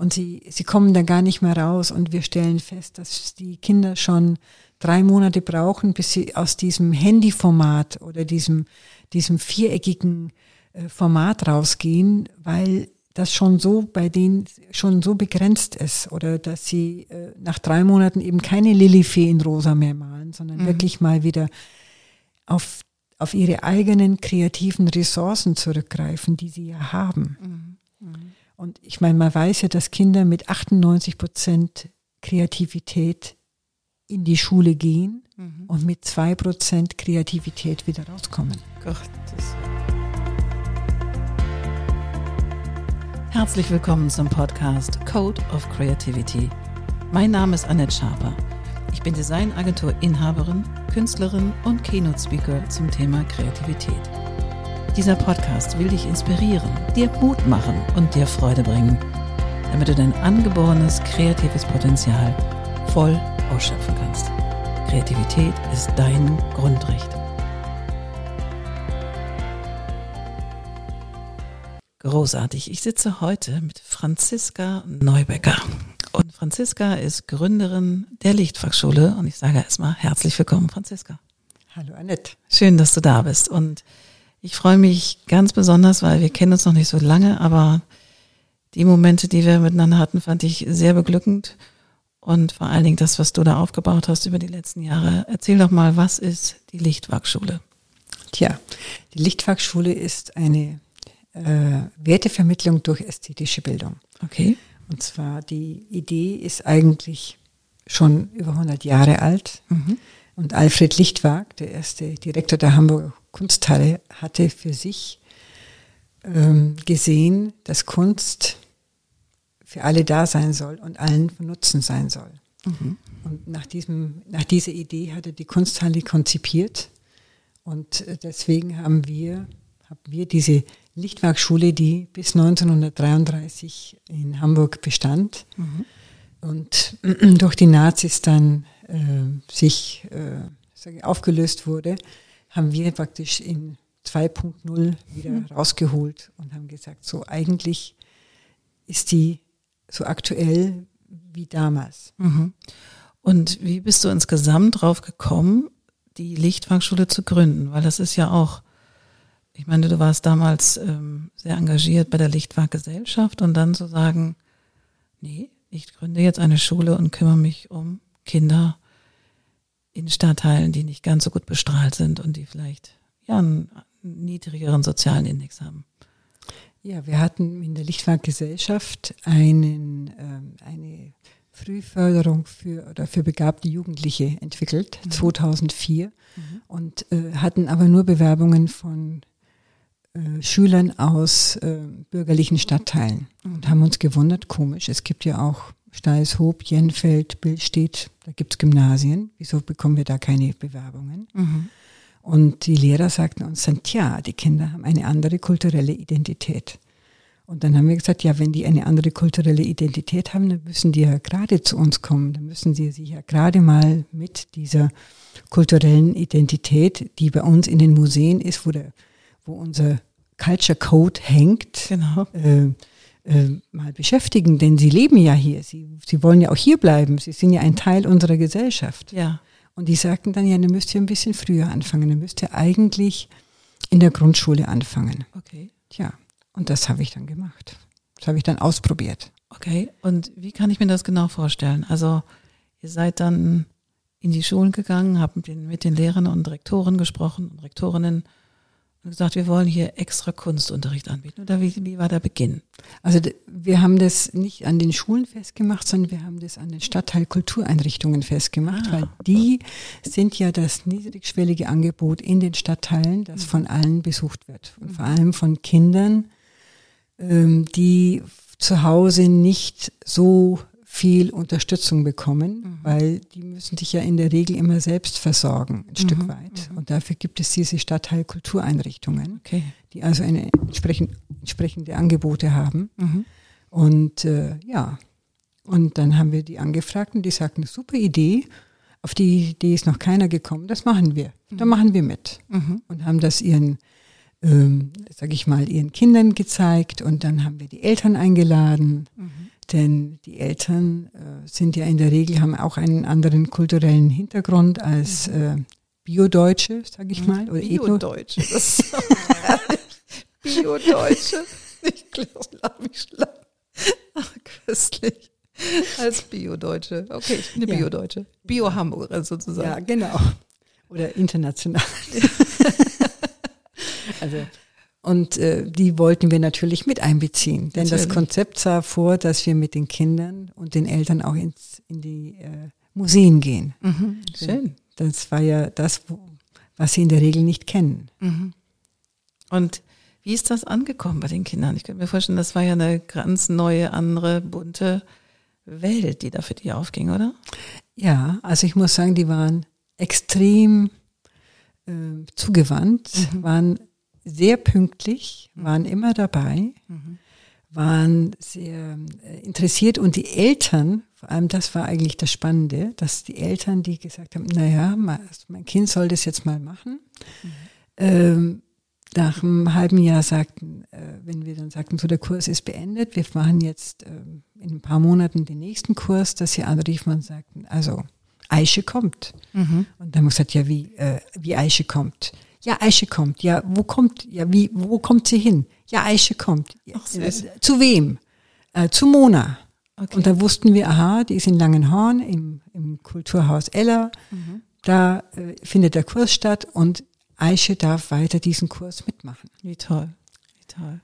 Und sie, sie kommen da gar nicht mehr raus und wir stellen fest, dass die Kinder schon drei Monate brauchen, bis sie aus diesem Handyformat oder diesem, diesem viereckigen äh, Format rausgehen, weil das schon so bei denen schon so begrenzt ist oder dass sie äh, nach drei Monaten eben keine Lilifee in Rosa mehr malen, sondern mhm. wirklich mal wieder auf, auf ihre eigenen kreativen Ressourcen zurückgreifen, die sie ja haben. Mhm. Mhm. Und ich meine, man weiß ja, dass Kinder mit 98 Prozent Kreativität in die Schule gehen mhm. und mit zwei Prozent Kreativität wieder rauskommen. Gottes Herzlich willkommen zum Podcast Code of Creativity. Mein Name ist Annette Schaper. Ich bin Designagentur-Inhaberin, Künstlerin und Keynote-Speaker zum Thema Kreativität. Dieser Podcast will dich inspirieren, dir Mut machen und dir Freude bringen, damit du dein angeborenes kreatives Potenzial voll ausschöpfen kannst. Kreativität ist dein Grundrecht. Großartig. Ich sitze heute mit Franziska Neubecker. Und Franziska ist Gründerin der Lichtfachschule. Und ich sage erstmal herzlich willkommen, Franziska. Hallo Annette. Schön, dass du da bist. Und ich freue mich ganz besonders, weil wir kennen uns noch nicht so lange, aber die Momente, die wir miteinander hatten, fand ich sehr beglückend. Und vor allen Dingen das, was du da aufgebaut hast über die letzten Jahre. Erzähl doch mal, was ist die Lichtwachschule? Tja, die Lichtwachschule ist eine äh, Wertevermittlung durch ästhetische Bildung. Okay. Und zwar die Idee ist eigentlich schon über 100 Jahre alt. Mhm. Und Alfred Lichtwag, der erste Direktor der Hamburger Kunsthalle, hatte für sich ähm, gesehen, dass Kunst für alle da sein soll und allen von Nutzen sein soll. Mhm. Und nach, diesem, nach dieser Idee hat er die Kunsthalle konzipiert. Und äh, deswegen haben wir, haben wir diese Lichtwerkschule, die bis 1933 in Hamburg bestand mhm. und durch die Nazis dann sich äh, aufgelöst wurde, haben wir praktisch in 2.0 wieder mhm. rausgeholt und haben gesagt, so eigentlich ist die so aktuell wie damals. Mhm. Und wie bist du insgesamt drauf gekommen, die Lichtwerkschule zu gründen? Weil das ist ja auch ich meine, du warst damals ähm, sehr engagiert bei der Lichtwag-Gesellschaft und dann zu sagen, nee, ich gründe jetzt eine Schule und kümmere mich um Kinder in Stadtteilen, die nicht ganz so gut bestrahlt sind und die vielleicht ja einen niedrigeren sozialen Index haben. Ja, wir hatten in der Lichtwag-Gesellschaft einen, ähm, eine Frühförderung für oder für begabte Jugendliche entwickelt, mhm. 2004, mhm. und äh, hatten aber nur Bewerbungen von äh, Schülern aus äh, bürgerlichen Stadtteilen und haben uns gewundert, komisch, es gibt ja auch Steilshoop, Jenfeld, Billstedt, da gibt's Gymnasien, wieso bekommen wir da keine Bewerbungen? Mhm. Und die Lehrer sagten uns dann, tja, die Kinder haben eine andere kulturelle Identität. Und dann haben wir gesagt, ja, wenn die eine andere kulturelle Identität haben, dann müssen die ja gerade zu uns kommen. Dann müssen sie sich ja gerade mal mit dieser kulturellen Identität, die bei uns in den Museen ist, wo der wo unser Culture Code hängt, genau. äh, äh, mal beschäftigen, denn sie leben ja hier. Sie, sie wollen ja auch hier bleiben. Sie sind ja ein Teil unserer Gesellschaft. Ja. Und die sagten dann, ja, dann müsst ihr ein bisschen früher anfangen. Dann müsst ihr eigentlich in der Grundschule anfangen. Okay. Tja, und das habe ich dann gemacht. Das habe ich dann ausprobiert. Okay, und wie kann ich mir das genau vorstellen? Also ihr seid dann in die Schulen gegangen, habt mit den, mit den Lehrern und Rektoren gesprochen und Rektorinnen und gesagt, wir wollen hier extra Kunstunterricht anbieten. Oder wie, wie war der Beginn? Also wir haben das nicht an den Schulen festgemacht, sondern wir haben das an den Stadtteilkultureinrichtungen festgemacht, ah. weil die sind ja das niedrigschwellige Angebot in den Stadtteilen, das von allen besucht wird. Und vor allem von Kindern, ähm, die zu Hause nicht so viel Unterstützung bekommen, mhm. weil die müssen sich ja in der Regel immer selbst versorgen, ein mhm. Stück weit. Mhm. Und dafür gibt es diese Stadtteilkultureinrichtungen, okay. die also eine entsprechend, entsprechende Angebote haben. Mhm. Und äh, ja, und dann haben wir die angefragt und die sagten, super Idee, auf die Idee ist noch keiner gekommen, das machen wir. Da mhm. machen wir mit. Mhm. Und haben das ihren ähm, sag ich mal, ihren Kindern gezeigt und dann haben wir die Eltern eingeladen. Mhm Denn die Eltern äh, sind ja in der Regel, haben auch einen anderen kulturellen Hintergrund als äh, Bio-Deutsche, sage ich mal. Oder Bio-Deutsche. Bio-Deutsche. Ich glaube, mich schlapp. Ach, köstlich. Als Bio-Deutsche. Okay, ich bin eine ja. Bio-Deutsche. Bio-Hamburger sozusagen. Ja, genau. Oder international. also und äh, die wollten wir natürlich mit einbeziehen. Denn natürlich. das Konzept sah vor, dass wir mit den Kindern und den Eltern auch ins, in die äh, Museen gehen. Mhm, schön. Das war ja das, was sie in der Regel nicht kennen. Mhm. Und wie ist das angekommen bei den Kindern? Ich könnte mir vorstellen, das war ja eine ganz neue, andere, bunte Welt, die da für die aufging, oder? Ja, also ich muss sagen, die waren extrem äh, zugewandt, mhm. waren sehr pünktlich, waren immer dabei, mhm. waren sehr äh, interessiert und die Eltern, vor allem das war eigentlich das Spannende, dass die Eltern, die gesagt haben, naja, mein Kind soll das jetzt mal machen, mhm. ähm, nach einem halben Jahr sagten, äh, wenn wir dann sagten, so der Kurs ist beendet, wir machen jetzt äh, in ein paar Monaten den nächsten Kurs, dass sie anriefen und sagten, also Aische kommt. Mhm. Und dann haben wir gesagt, ja, wie, äh, wie Aische kommt. Ja, Aische kommt. Ja, wo kommt, ja, wie, wo kommt sie hin? Ja, Aische kommt. Ach, äh, zu wem? Äh, zu Mona. Okay. Und da wussten wir, aha, die ist in Langenhorn im, im Kulturhaus Ella. Mhm. Da äh, findet der Kurs statt und Aische darf weiter diesen Kurs mitmachen. Wie toll, wie toll.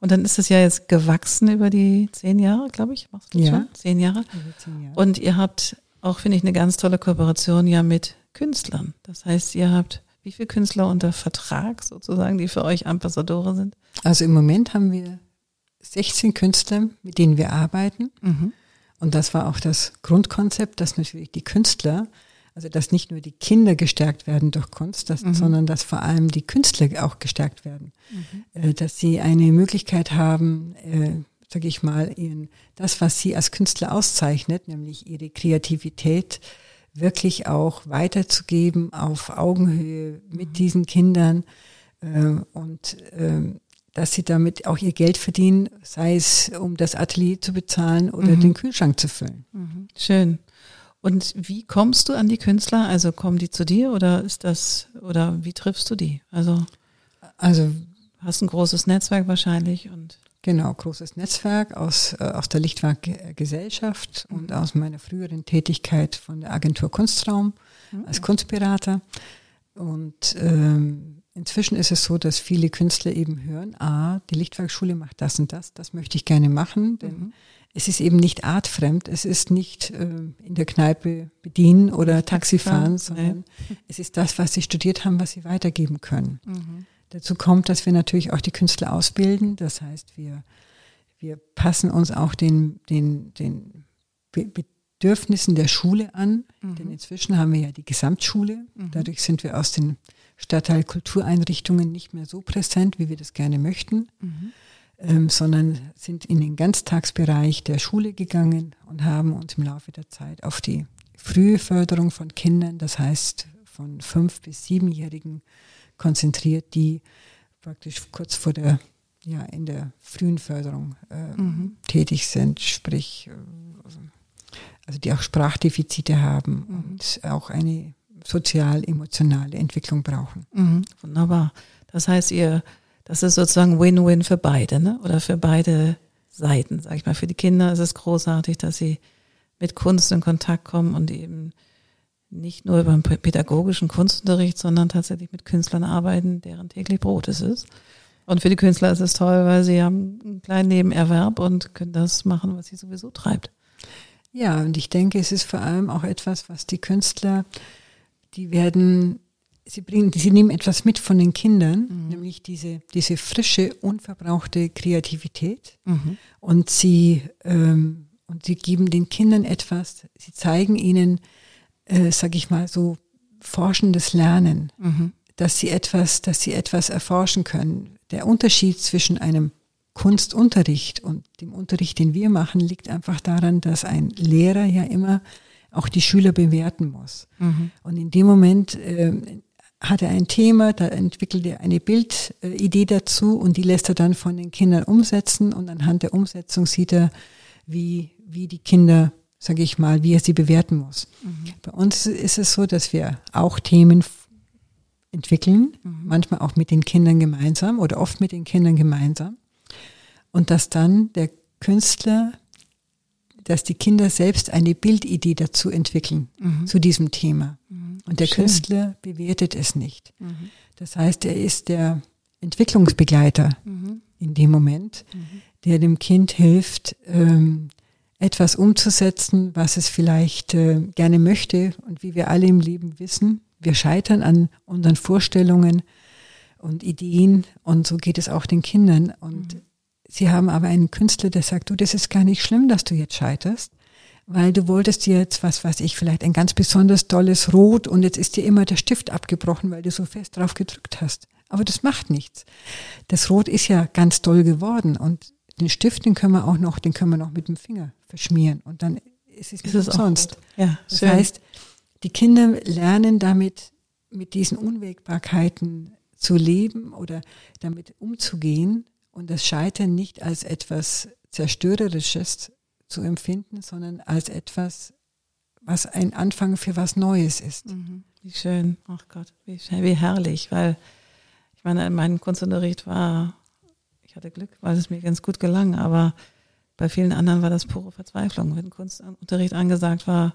Und dann ist es ja jetzt gewachsen über die zehn Jahre, glaube ich. Machst du ja. schon? Zehn Jahre. zehn Jahre. Und ihr habt auch, finde ich, eine ganz tolle Kooperation ja mit Künstlern. Das heißt, ihr habt wie viele Künstler unter Vertrag sozusagen, die für euch Ambassadore sind? Also im Moment haben wir 16 Künstler, mit denen wir arbeiten. Mhm. Und das war auch das Grundkonzept, dass natürlich die Künstler, also dass nicht nur die Kinder gestärkt werden durch Kunst, dass, mhm. sondern dass vor allem die Künstler auch gestärkt werden. Mhm. Äh, dass sie eine Möglichkeit haben, äh, sage ich mal, ihren, das, was sie als Künstler auszeichnet, nämlich ihre Kreativität, wirklich auch weiterzugeben auf Augenhöhe mit mhm. diesen Kindern äh, und äh, dass sie damit auch ihr Geld verdienen, sei es um das Atelier zu bezahlen oder mhm. den Kühlschrank zu füllen. Mhm. Schön. Und wie kommst du an die Künstler? Also kommen die zu dir oder ist das oder wie triffst du die? Also also hast ein großes Netzwerk wahrscheinlich und Genau, großes Netzwerk aus, äh, aus der Lichtwerkgesellschaft mhm. und aus meiner früheren Tätigkeit von der Agentur Kunstraum mhm. als Kunstberater. Und ähm, inzwischen ist es so, dass viele Künstler eben hören, ah, die Lichtwerkschule macht das und das, das möchte ich gerne machen, denn mhm. es ist eben nicht artfremd, es ist nicht äh, in der Kneipe bedienen oder Taxi fahren, sondern nee. es ist das, was sie studiert haben, was sie weitergeben können. Mhm. Dazu kommt, dass wir natürlich auch die Künstler ausbilden. Das heißt, wir, wir passen uns auch den, den, den Bedürfnissen der Schule an. Mhm. Denn inzwischen haben wir ja die Gesamtschule. Mhm. Dadurch sind wir aus den Stadtteil Kultureinrichtungen nicht mehr so präsent, wie wir das gerne möchten, mhm. ähm, sondern sind in den Ganztagsbereich der Schule gegangen und haben uns im Laufe der Zeit auf die frühe Förderung von Kindern, das heißt von fünf bis siebenjährigen konzentriert, die praktisch kurz vor der, ja, in der frühen Förderung äh, mhm. tätig sind, sprich, äh, also die auch Sprachdefizite haben mhm. und auch eine sozial-emotionale Entwicklung brauchen. Mhm. Wunderbar. Das heißt, ihr, das ist sozusagen Win-Win für beide, ne? Oder für beide Seiten, sag ich mal. Für die Kinder ist es großartig, dass sie mit Kunst in Kontakt kommen und eben nicht nur über den pädagogischen Kunstunterricht, sondern tatsächlich mit Künstlern arbeiten, deren täglich Brot es ist. Und für die Künstler ist es toll, weil sie haben einen kleinen Nebenerwerb und können das machen, was sie sowieso treibt. Ja, und ich denke, es ist vor allem auch etwas, was die Künstler, die werden, sie bringen, sie nehmen etwas mit von den Kindern, mhm. nämlich diese, diese frische, unverbrauchte Kreativität. Mhm. Und sie, ähm, und sie geben den Kindern etwas, sie zeigen ihnen, äh, sag ich mal, so forschendes Lernen, mhm. dass sie etwas, dass sie etwas erforschen können. Der Unterschied zwischen einem Kunstunterricht und dem Unterricht, den wir machen, liegt einfach daran, dass ein Lehrer ja immer auch die Schüler bewerten muss. Mhm. Und in dem Moment äh, hat er ein Thema, da entwickelt er eine Bildidee dazu und die lässt er dann von den Kindern umsetzen und anhand der Umsetzung sieht er, wie, wie die Kinder, sage ich mal, wie er sie bewerten muss. Mhm. Bei uns ist es so, dass wir auch Themen entwickeln, mhm. manchmal auch mit den Kindern gemeinsam oder oft mit den Kindern gemeinsam. Und dass dann der Künstler, dass die Kinder selbst eine Bildidee dazu entwickeln, mhm. zu diesem Thema. Mhm. Und der Schön. Künstler bewertet es nicht. Mhm. Das heißt, er ist der Entwicklungsbegleiter mhm. in dem Moment, der dem Kind hilft, ähm, etwas umzusetzen, was es vielleicht äh, gerne möchte. Und wie wir alle im Leben wissen, wir scheitern an unseren Vorstellungen und Ideen und so geht es auch den Kindern. Und mhm. sie haben aber einen Künstler, der sagt, du, das ist gar nicht schlimm, dass du jetzt scheiterst, weil du wolltest dir jetzt, was weiß ich, vielleicht ein ganz besonders tolles Rot und jetzt ist dir immer der Stift abgebrochen, weil du so fest drauf gedrückt hast. Aber das macht nichts. Das Rot ist ja ganz toll geworden und den Stift, den können wir auch noch, den können wir noch mit dem Finger verschmieren und dann ist es, ist es sonst. Ja, das schön. heißt, die Kinder lernen damit, mit diesen Unwägbarkeiten zu leben oder damit umzugehen und das Scheitern nicht als etwas Zerstörerisches zu empfinden, sondern als etwas, was ein Anfang für was Neues ist. Mhm. Wie schön, ach Gott, wie, schön, wie herrlich, weil ich meine, mein Kunstunterricht war, ich hatte Glück, weil es mir ganz gut gelang, aber bei vielen anderen war das pure Verzweiflung. Wenn Kunstunterricht angesagt war,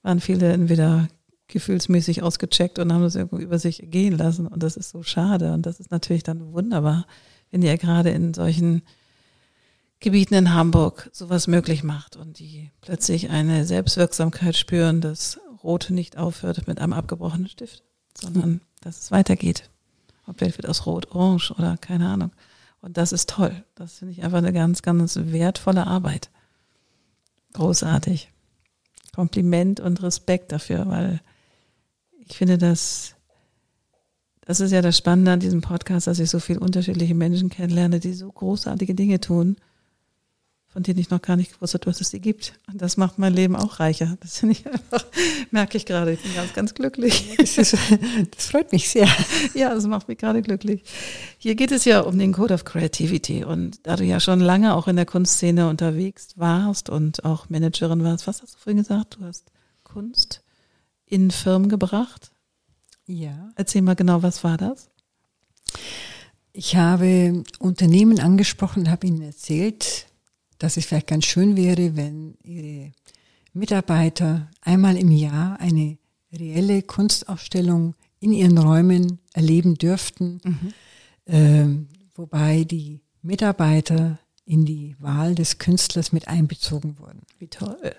waren viele entweder gefühlsmäßig ausgecheckt und haben das irgendwie über sich gehen lassen. Und das ist so schade. Und das ist natürlich dann wunderbar, wenn ihr gerade in solchen Gebieten in Hamburg sowas möglich macht und die plötzlich eine Selbstwirksamkeit spüren, dass Rot nicht aufhört mit einem abgebrochenen Stift, sondern dass es weitergeht. Ob vielleicht wird aus Rot orange oder keine Ahnung. Und das ist toll. Das finde ich einfach eine ganz, ganz wertvolle Arbeit. Großartig. Kompliment und Respekt dafür, weil ich finde, dass das ist ja das Spannende an diesem Podcast, dass ich so viele unterschiedliche Menschen kennenlerne, die so großartige Dinge tun von denen ich noch gar nicht gewusst habe, dass es sie gibt. Und das macht mein Leben auch reicher. Das finde ich einfach, merke ich gerade. Ich bin ganz, ganz glücklich. Das, ist, das freut mich sehr. Ja, das macht mich gerade glücklich. Hier geht es ja um den Code of Creativity. Und da du ja schon lange auch in der Kunstszene unterwegs warst und auch Managerin warst, was hast du vorhin gesagt? Du hast Kunst in Firmen gebracht? Ja. Erzähl mal genau, was war das? Ich habe Unternehmen angesprochen, habe ihnen erzählt, dass es vielleicht ganz schön wäre, wenn Ihre Mitarbeiter einmal im Jahr eine reelle Kunstausstellung in ihren Räumen erleben dürften, mhm. äh, wobei die Mitarbeiter in die Wahl des Künstlers mit einbezogen wurden. Wie toll.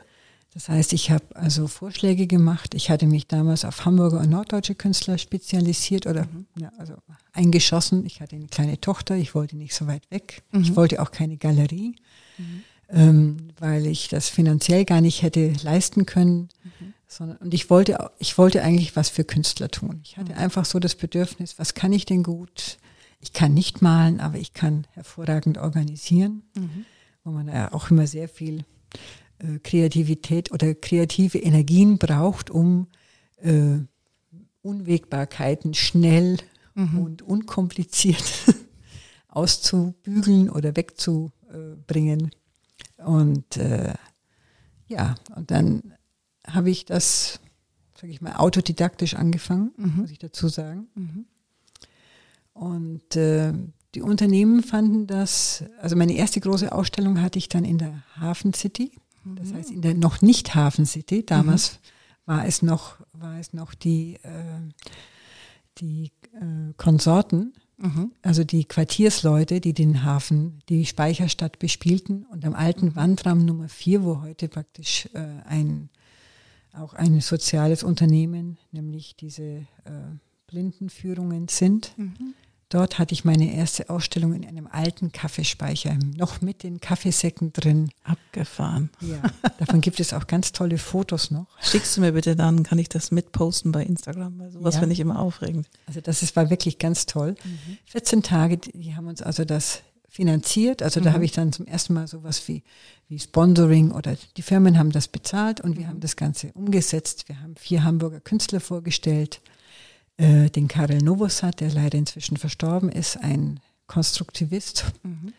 Das heißt, ich habe also Vorschläge gemacht. Ich hatte mich damals auf Hamburger und norddeutsche Künstler spezialisiert oder mhm. ja, also eingeschossen. Ich hatte eine kleine Tochter, ich wollte nicht so weit weg. Mhm. Ich wollte auch keine Galerie, mhm. ähm, weil ich das finanziell gar nicht hätte leisten können. Mhm. Sondern, und ich wollte, ich wollte eigentlich was für Künstler tun. Ich hatte mhm. einfach so das Bedürfnis, was kann ich denn gut? Ich kann nicht malen, aber ich kann hervorragend organisieren, mhm. wo man ja auch immer sehr viel äh, Kreativität oder kreative Energien braucht, um äh, Unwägbarkeiten schnell mhm. und unkompliziert auszubügeln oder wegzubringen. Und äh, ja, und dann habe ich das, sage ich mal, autodidaktisch angefangen, mhm. muss ich dazu sagen. Mhm. Und äh, die Unternehmen fanden das, also meine erste große Ausstellung hatte ich dann in der Hafen City das heißt, in der noch nicht Hafen City, damals mhm. war es noch, war es noch die, äh, die äh, Konsorten, mhm. also die Quartiersleute, die den Hafen, die Speicherstadt bespielten und am alten mhm. Wandraum Nummer 4, wo heute praktisch äh, ein, auch ein soziales Unternehmen, nämlich diese äh, Blindenführungen sind. Mhm. Dort hatte ich meine erste Ausstellung in einem alten Kaffeespeicher, noch mit den Kaffeesäcken drin. Abgefahren. Ja, davon gibt es auch ganz tolle Fotos noch. Schickst du mir bitte dann, kann ich das mitposten bei Instagram, weil sowas ja. finde ich immer aufregend. Also das ist, war wirklich ganz toll. Mhm. 14 Tage, die haben uns also das finanziert. Also mhm. da habe ich dann zum ersten Mal sowas wie, wie Sponsoring oder die Firmen haben das bezahlt und wir mhm. haben das Ganze umgesetzt. Wir haben vier Hamburger Künstler vorgestellt äh, den Karel Novosad, der leider inzwischen verstorben ist, ein Konstruktivist, mhm.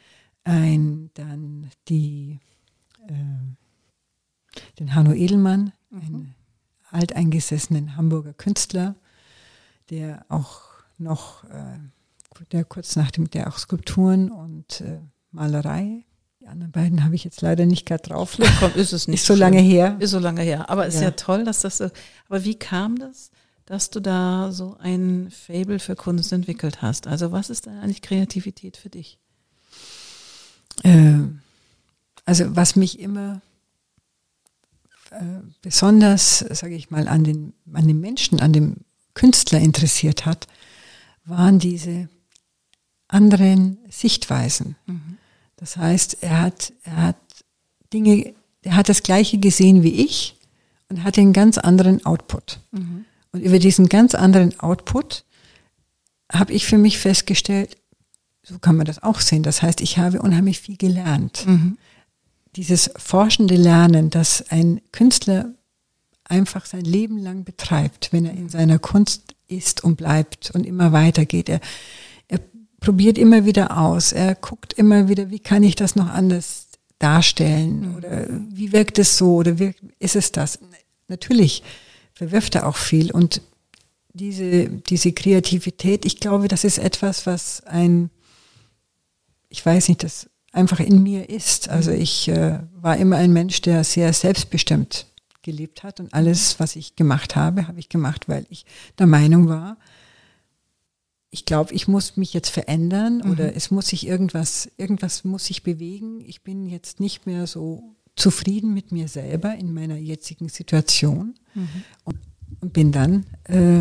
ein dann die äh, den Hanno Edelmann, mhm. einen alteingesessenen Hamburger Künstler, der auch noch, äh, der kurz nach dem, der auch Skulpturen und äh, Malerei die anderen beiden habe ich jetzt leider nicht gerade drauf. Komm, ist es nicht. Ist so lange her. Ist so lange her. Aber ist ja, ja toll, dass das so. Aber wie kam das, dass du da so ein Fable für Kunst entwickelt hast? Also was ist da eigentlich Kreativität für dich? Äh, also was mich immer äh, besonders, sage ich mal, an den, an den Menschen, an dem Künstler interessiert hat, waren diese anderen Sichtweisen. Mhm. Das heißt, er hat, er hat Dinge, er hat das Gleiche gesehen wie ich und hatte einen ganz anderen Output. Mhm. Und über diesen ganz anderen Output habe ich für mich festgestellt, so kann man das auch sehen. Das heißt, ich habe unheimlich viel gelernt. Mhm. Dieses forschende Lernen, dass ein Künstler einfach sein Leben lang betreibt, wenn er in seiner Kunst ist und bleibt und immer weitergeht. Er, probiert immer wieder aus. Er guckt immer wieder, wie kann ich das noch anders darstellen mhm. oder wie wirkt es so oder wie ist es das? Natürlich verwirft er auch viel und diese, diese Kreativität, ich glaube, das ist etwas, was ein, ich weiß nicht, das einfach in mir ist. Also mhm. ich äh, war immer ein Mensch, der sehr selbstbestimmt gelebt hat und alles, was ich gemacht habe, habe ich gemacht, weil ich der Meinung war, ich glaube, ich muss mich jetzt verändern mhm. oder es muss sich irgendwas, irgendwas muss sich bewegen. Ich bin jetzt nicht mehr so zufrieden mit mir selber in meiner jetzigen Situation mhm. und, und, bin dann äh,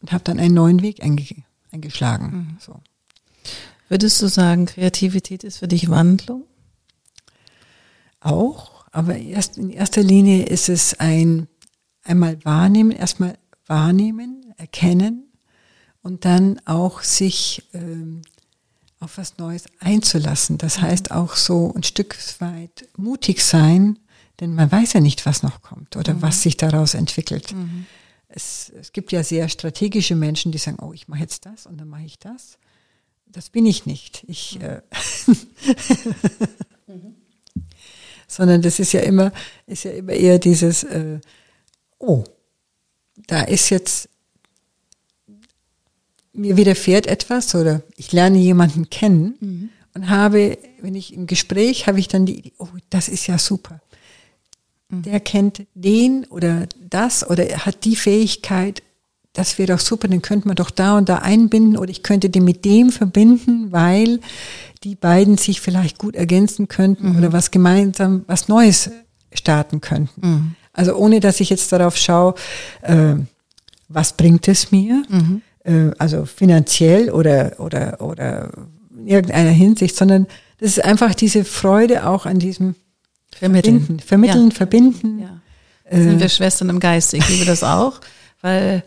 und habe dann einen neuen Weg einge, eingeschlagen. Mhm. So. Würdest du sagen, Kreativität ist für dich Wandlung? Auch, aber erst in erster Linie ist es ein einmal wahrnehmen, erstmal wahrnehmen, erkennen, und dann auch sich ähm, auf was Neues einzulassen. Das mhm. heißt auch so ein Stück weit mutig sein, denn man weiß ja nicht, was noch kommt oder mhm. was sich daraus entwickelt. Mhm. Es, es gibt ja sehr strategische Menschen, die sagen, oh, ich mache jetzt das und dann mache ich das. Das bin ich nicht. Ich, äh, mhm. sondern das ist ja immer, ist ja immer eher dieses, äh, oh, da ist jetzt mir widerfährt etwas oder ich lerne jemanden kennen mhm. und habe, wenn ich im Gespräch, habe ich dann die Idee, oh, das ist ja super. Mhm. Der kennt den oder das oder er hat die Fähigkeit, das wäre doch super, den könnte man doch da und da einbinden oder ich könnte den mit dem verbinden, weil die beiden sich vielleicht gut ergänzen könnten mhm. oder was gemeinsam, was Neues starten könnten. Mhm. Also ohne, dass ich jetzt darauf schaue, äh, was bringt es mir, mhm äh, also finanziell oder, oder, oder in irgendeiner Hinsicht, sondern das ist einfach diese Freude auch an diesem Vermitteln, Verbinden, Vermitteln, ja. Verbinden. Ja. Äh, sind wir Schwestern im Geist. Ich liebe das auch, weil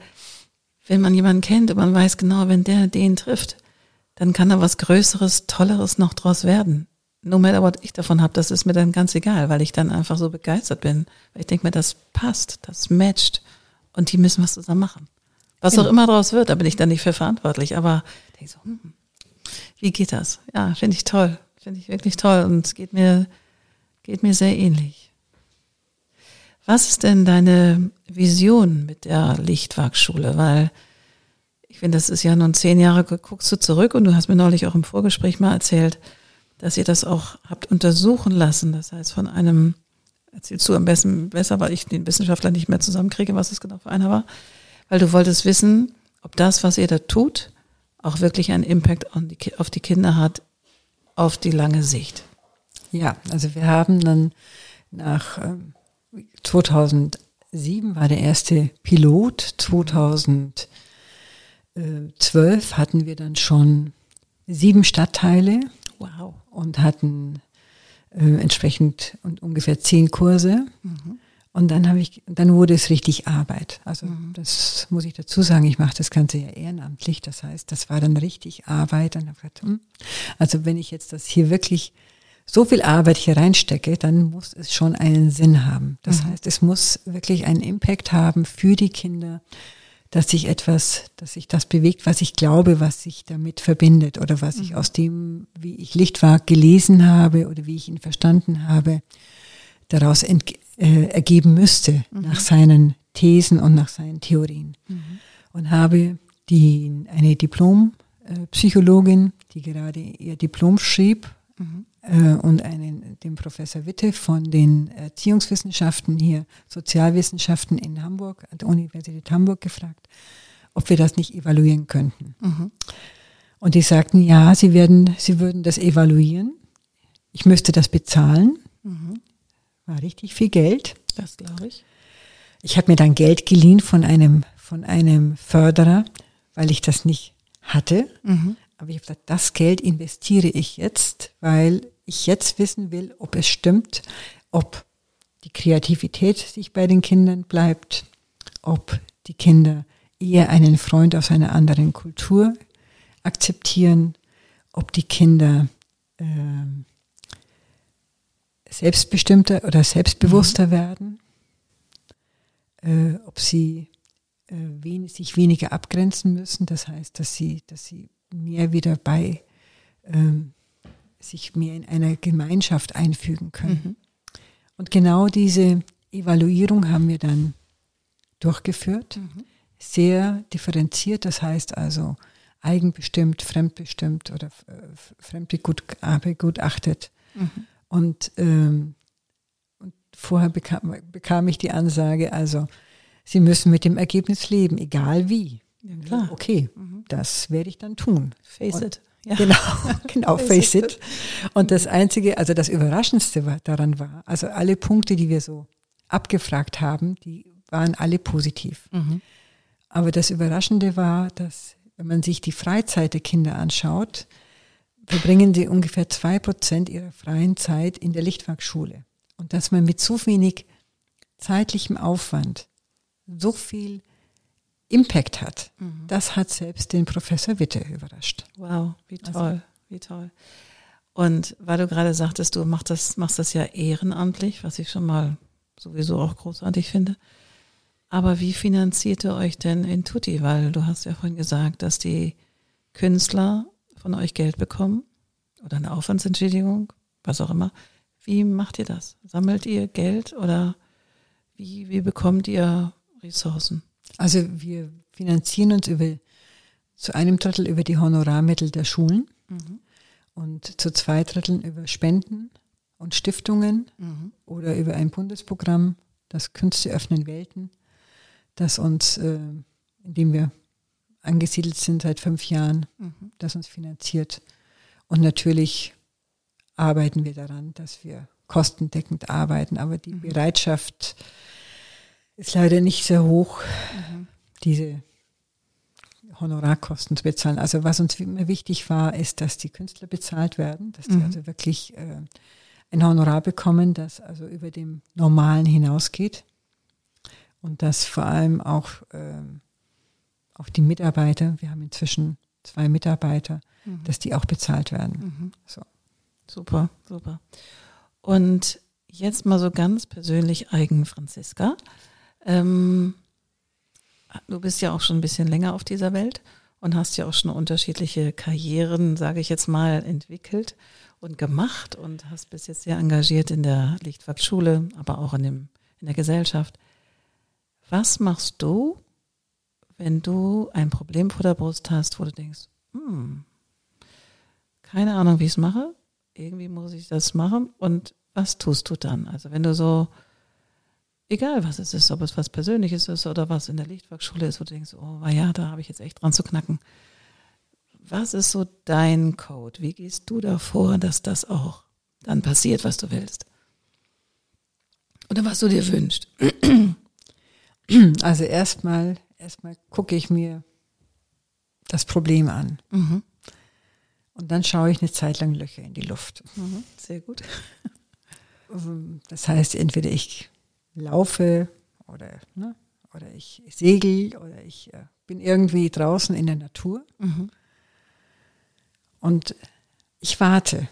wenn man jemanden kennt und man weiß genau, wenn der den trifft, dann kann da was Größeres, Tolleres noch draus werden. No matter what ich davon habe, das ist mir dann ganz egal, weil ich dann einfach so begeistert bin. Weil ich denke mir, das passt, das matcht und die müssen was zusammen machen. Was genau. auch immer daraus wird, da bin ich dann nicht für verantwortlich. Aber denke so, hm, wie geht das? Ja, finde ich toll. Finde ich wirklich toll. Und es geht mir, geht mir sehr ähnlich. Was ist denn deine Vision mit der Lichtwagschule? Weil ich finde, das ist ja nun zehn Jahre, guckst du zurück und du hast mir neulich auch im Vorgespräch mal erzählt, dass ihr das auch habt untersuchen lassen. Das heißt, von einem, erzählst du am besten besser, weil ich den Wissenschaftler nicht mehr zusammenkriege, was es genau für einer war weil du wolltest wissen, ob das, was ihr da tut, auch wirklich einen Impact auf die Kinder hat, auf die lange Sicht. Ja, also wir haben dann nach 2007 ähm, war der erste Pilot, 2012 hatten wir dann schon sieben Stadtteile. Wow. Und hatten äh, entsprechend und ungefähr zehn Kurse. Mhm. Und dann habe ich, dann wurde es richtig Arbeit. Also mhm. das muss ich dazu sagen. Ich mache das Ganze ja ehrenamtlich. Das heißt, das war dann richtig Arbeit. Und gedacht, hm, also wenn ich jetzt das hier wirklich so viel Arbeit hier reinstecke, dann muss es schon einen Sinn haben. Das mhm. heißt, es muss wirklich einen Impact haben für die Kinder, dass sich etwas, dass sich das bewegt, was ich glaube, was sich damit verbindet oder was ich mhm. aus dem, wie ich Lichtwag gelesen habe oder wie ich ihn verstanden habe, daraus ent, äh, ergeben müsste mhm. nach seinen Thesen und nach seinen Theorien. Mhm. Und habe die, eine Diplompsychologin, die gerade ihr Diplom schrieb, mhm. äh, und einen, den Professor Witte von den Erziehungswissenschaften hier, Sozialwissenschaften in Hamburg, an der Universität Hamburg gefragt, ob wir das nicht evaluieren könnten. Mhm. Und die sagten, ja, sie werden, sie würden das evaluieren. Ich müsste das bezahlen. Mhm. War richtig viel Geld. Das glaube ich. Ich habe mir dann Geld geliehen von einem, von einem Förderer, weil ich das nicht hatte. Mhm. Aber ich habe gesagt, das Geld investiere ich jetzt, weil ich jetzt wissen will, ob es stimmt, ob die Kreativität sich bei den Kindern bleibt, ob die Kinder eher einen Freund aus einer anderen Kultur akzeptieren, ob die Kinder äh, selbstbestimmter oder selbstbewusster mhm. werden, äh, ob sie äh, wenig, sich weniger abgrenzen müssen, das heißt, dass sie, dass sie mehr wieder bei ähm, sich mehr in einer Gemeinschaft einfügen können. Mhm. Und genau diese Evaluierung haben wir dann durchgeführt, mhm. sehr differenziert, das heißt also eigenbestimmt, fremdbestimmt oder äh, fremdbegutachtet. Mhm. Und, ähm, und vorher bekam, bekam ich die Ansage, also Sie müssen mit dem Ergebnis leben, egal wie. Ja, klar. Okay, mhm. das werde ich dann tun. Face und, it. Ja. Genau, genau, face, face it. it. Und das Einzige, also das Überraschendste war, daran war, also alle Punkte, die wir so abgefragt haben, die waren alle positiv. Mhm. Aber das Überraschende war, dass wenn man sich die Freizeit der Kinder anschaut, verbringen sie ungefähr zwei Prozent ihrer freien Zeit in der Lichtwerkschule. Und dass man mit so wenig zeitlichem Aufwand so viel Impact hat, mhm. das hat selbst den Professor Witte überrascht. Wow, wie also toll, also, wie toll. Und weil du gerade sagtest, du machst das, machst das ja ehrenamtlich, was ich schon mal sowieso auch großartig finde. Aber wie finanziert ihr euch denn in Tutti? Weil du hast ja vorhin gesagt, dass die Künstler von euch Geld bekommen oder eine Aufwandsentschädigung, was auch immer. Wie macht ihr das? Sammelt ihr Geld oder wie, wie bekommt ihr Ressourcen? Also wir finanzieren uns über zu einem Drittel über die Honorarmittel der Schulen mhm. und zu zwei Dritteln über Spenden und Stiftungen mhm. oder über ein Bundesprogramm, das Künste öffnen Welten, das uns, äh, in dem wir angesiedelt sind seit fünf Jahren, mhm. das uns finanziert. Und natürlich arbeiten wir daran, dass wir kostendeckend arbeiten, aber die mhm. Bereitschaft, ist leider nicht sehr hoch, mhm. diese Honorarkosten zu bezahlen. Also was uns immer wichtig war, ist, dass die Künstler bezahlt werden, dass die also wirklich äh, ein Honorar bekommen, das also über dem Normalen hinausgeht und dass vor allem auch, äh, auch die Mitarbeiter, wir haben inzwischen zwei Mitarbeiter, mhm. dass die auch bezahlt werden. Mhm. So. Super, super. Und jetzt mal so ganz persönlich eigen, Franziska. Ähm, du bist ja auch schon ein bisschen länger auf dieser Welt und hast ja auch schon unterschiedliche Karrieren, sage ich jetzt mal, entwickelt und gemacht und hast bis jetzt sehr engagiert in der Lichtfahrtschule, aber auch in, dem, in der Gesellschaft. Was machst du, wenn du ein Problem vor der Brust hast, wo du denkst, hm, keine Ahnung, wie ich es mache, irgendwie muss ich das machen und was tust du dann? Also wenn du so egal was es ist, ob es was Persönliches ist oder was in der Lichtwerkschule ist, wo du denkst, oh ja, da habe ich jetzt echt dran zu knacken. Was ist so dein Code? Wie gehst du davor, dass das auch dann passiert, was du willst? Oder was du dir wünschst? Also erstmal, erstmal gucke ich mir das Problem an. Mhm. Und dann schaue ich eine Zeit lang Löcher in die Luft. Mhm, sehr gut. Das heißt, entweder ich laufe oder, ne, oder ich segel oder ich äh, bin irgendwie draußen in der Natur. Mhm. Und ich warte.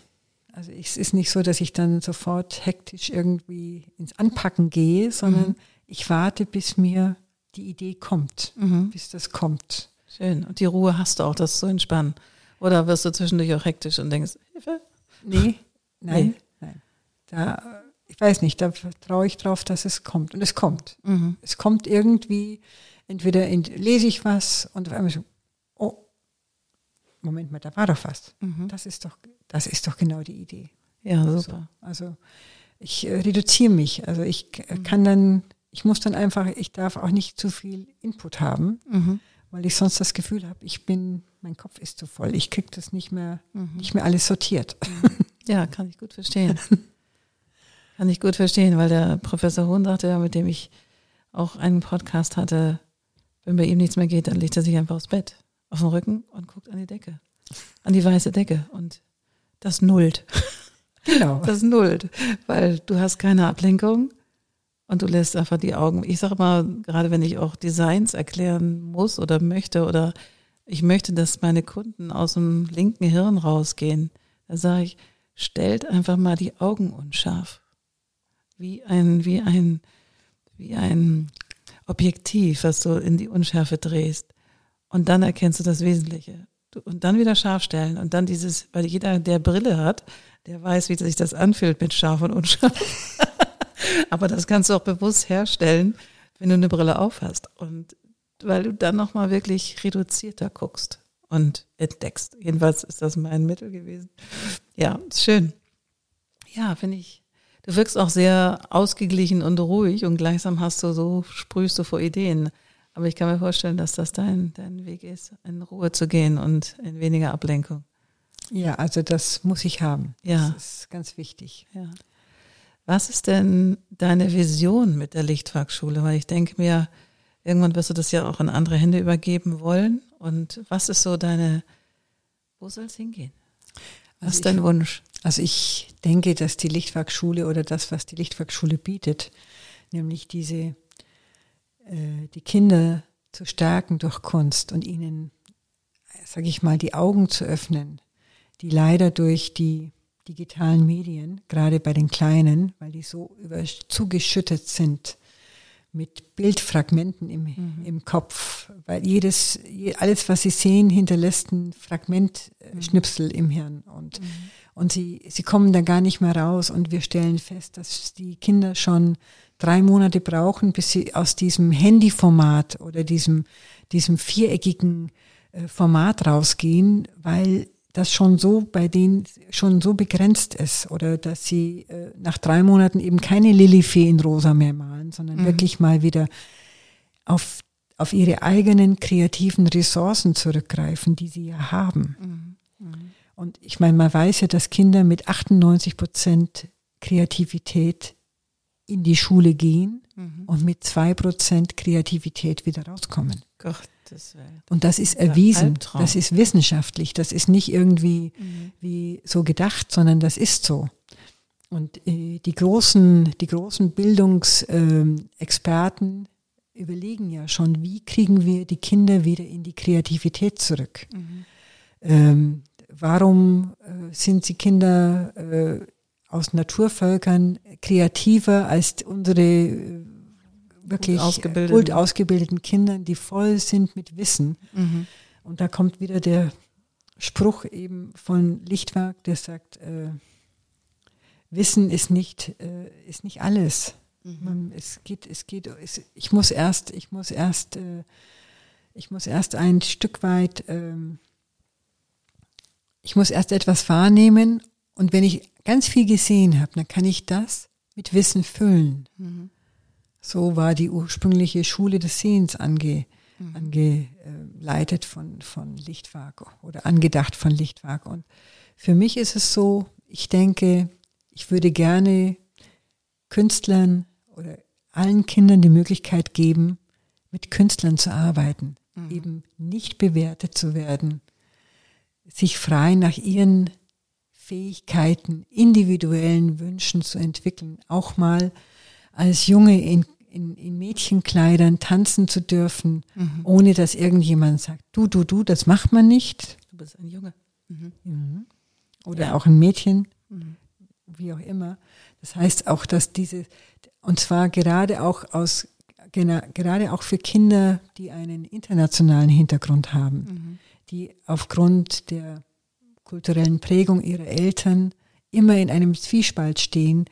Also es ist nicht so, dass ich dann sofort hektisch irgendwie ins Anpacken gehe, sondern mhm. ich warte, bis mir die Idee kommt, Mhm. bis das kommt. Schön. Und die Ruhe hast du auch, das zu entspannen. Oder wirst du zwischendurch auch hektisch und denkst, Hilfe? Nee, nein, Nee. nein. Da, ich weiß nicht, da vertraue ich drauf, dass es kommt. Und es kommt. Mhm. Es kommt irgendwie, entweder in, lese ich was und auf einmal so, oh, Moment mal, da war doch was. Mhm. Das ist doch, das ist doch genau die Idee. Ja, super. Also ich äh, reduziere mich. Also ich Mhm. kann dann, ich muss dann einfach, ich darf auch nicht zu viel Input haben, Mhm. weil ich sonst das Gefühl habe, ich bin, mein Kopf ist zu voll. Ich kriege das nicht mehr, Mhm. nicht mehr alles sortiert. Ja, kann ich gut verstehen. kann ich gut verstehen, weil der Professor Hohn sagte ja, mit dem ich auch einen Podcast hatte, wenn bei ihm nichts mehr geht, dann legt er sich einfach aufs Bett, auf den Rücken und guckt an die Decke, an die weiße Decke und das nullt. Genau. Das nullt, weil du hast keine Ablenkung und du lässt einfach die Augen. Ich sage mal, gerade wenn ich auch Designs erklären muss oder möchte oder ich möchte, dass meine Kunden aus dem linken Hirn rausgehen, da sage ich, stellt einfach mal die Augen unscharf. Wie ein, wie ein, wie ein Objektiv, was du in die Unschärfe drehst. Und dann erkennst du das Wesentliche. Und dann wieder scharf stellen. Und dann dieses, weil jeder, der Brille hat, der weiß, wie sich das anfühlt mit scharf und unscharf. Aber das kannst du auch bewusst herstellen, wenn du eine Brille aufhast. Und weil du dann nochmal wirklich reduzierter guckst und entdeckst. Jedenfalls ist das mein Mittel gewesen. Ja, schön. Ja, finde ich. Du wirkst auch sehr ausgeglichen und ruhig und gleichsam hast du so, sprühst du vor Ideen. Aber ich kann mir vorstellen, dass das dein, dein Weg ist, in Ruhe zu gehen und in weniger Ablenkung. Ja, also das muss ich haben. Ja. Das ist ganz wichtig. Ja. Was ist denn deine Vision mit der Lichtwerkschule? Weil ich denke mir, irgendwann wirst du das ja auch in andere Hände übergeben wollen. Und was ist so deine, wo soll es hingehen? Was Also ist dein ich- Wunsch? Also ich denke, dass die Lichtwerkschule oder das, was die Lichtwerkschule bietet, nämlich diese, äh, die Kinder zu stärken durch Kunst und ihnen, sage ich mal, die Augen zu öffnen, die leider durch die digitalen Medien, gerade bei den Kleinen, weil die so über, zugeschüttet sind mit Bildfragmenten im, im Kopf, weil jedes, je, alles, was sie sehen, hinterlässt ein Fragmentschnipsel im Hirn. Und, und sie, sie kommen da gar nicht mehr raus. Und wir stellen fest, dass die Kinder schon drei Monate brauchen, bis sie aus diesem Handyformat oder diesem, diesem viereckigen äh, Format rausgehen, weil das schon so bei denen schon so begrenzt ist oder dass sie äh, nach drei Monaten eben keine Lilifee in rosa mehr malen, sondern wirklich mal wieder auf, auf ihre eigenen kreativen Ressourcen zurückgreifen, die sie ja haben. Und ich meine, man weiß ja, dass Kinder mit 98 Prozent Kreativität in die Schule gehen und mit zwei Prozent Kreativität wieder rauskommen. Willen. Und das ist erwiesen, das ist wissenschaftlich, das ist nicht irgendwie wie so gedacht, sondern das ist so. Und äh, die großen, die großen Bildungsexperten überlegen ja schon, wie kriegen wir die Kinder wieder in die Kreativität zurück. Ähm, warum äh, sind die Kinder äh, aus Naturvölkern kreativer als unsere wirklich ausgebildeten. gut ausgebildeten Kindern, die voll sind mit Wissen. Mhm. Und da kommt wieder der Spruch eben von Lichtwerk, der sagt, äh, Wissen ist nicht, äh, ist nicht alles. Man, es geht, es geht, es, ich muss erst, ich muss erst, äh, ich muss erst ein Stück weit, ähm, ich muss erst etwas wahrnehmen und wenn ich ganz viel gesehen habe, dann kann ich das mit Wissen füllen. So war die ursprüngliche Schule des Sehens ange, angeleitet von, von Lichtwag oder angedacht von Lichtwag. Und für mich ist es so, ich denke, ich würde gerne Künstlern oder allen Kindern die Möglichkeit geben, mit Künstlern zu arbeiten, eben nicht bewertet zu werden, sich frei nach ihren Fähigkeiten, individuellen Wünschen zu entwickeln, auch mal als Junge in, in, in Mädchenkleidern tanzen zu dürfen, ohne dass irgendjemand sagt, du, du, du, das macht man nicht. Du bist ein Junge. Mhm. Oder Ja. auch ein Mädchen, wie auch immer. Das heißt auch, dass diese, und zwar gerade auch aus genau, gerade auch für Kinder, die einen internationalen Hintergrund haben, mhm. die aufgrund der kulturellen Prägung ihrer Eltern immer in einem Zwiespalt stehen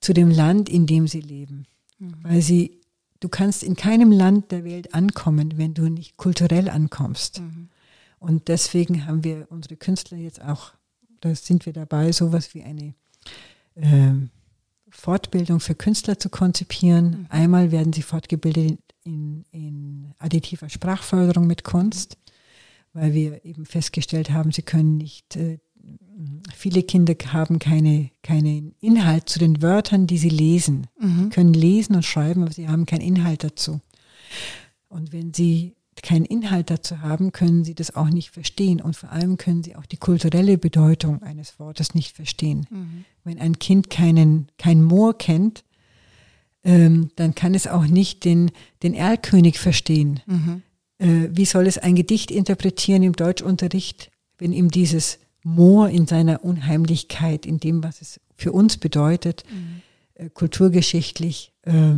zu dem Land, in dem sie leben. Mhm. Weil sie, du kannst in keinem Land der Welt ankommen, wenn du nicht kulturell ankommst. Mhm. Und deswegen haben wir unsere Künstler jetzt auch, da sind wir dabei, sowas wie eine äh, Fortbildung für Künstler zu konzipieren. Mhm. Einmal werden sie fortgebildet in, in additiver Sprachförderung mit Kunst, weil wir eben festgestellt haben, sie können nicht äh, viele Kinder haben keine, keinen Inhalt zu den Wörtern, die sie lesen. Mhm. können lesen und schreiben, aber sie haben keinen Inhalt dazu. Und wenn sie keinen Inhalt dazu haben, können sie das auch nicht verstehen. Und vor allem können sie auch die kulturelle Bedeutung eines Wortes nicht verstehen. Mhm. Wenn ein Kind keinen, kein Moor kennt, ähm, dann kann es auch nicht den, den Erlkönig verstehen. Mhm. Äh, wie soll es ein Gedicht interpretieren im Deutschunterricht, wenn ihm dieses Moor in seiner Unheimlichkeit, in dem, was es für uns bedeutet, mhm. kulturgeschichtlich äh,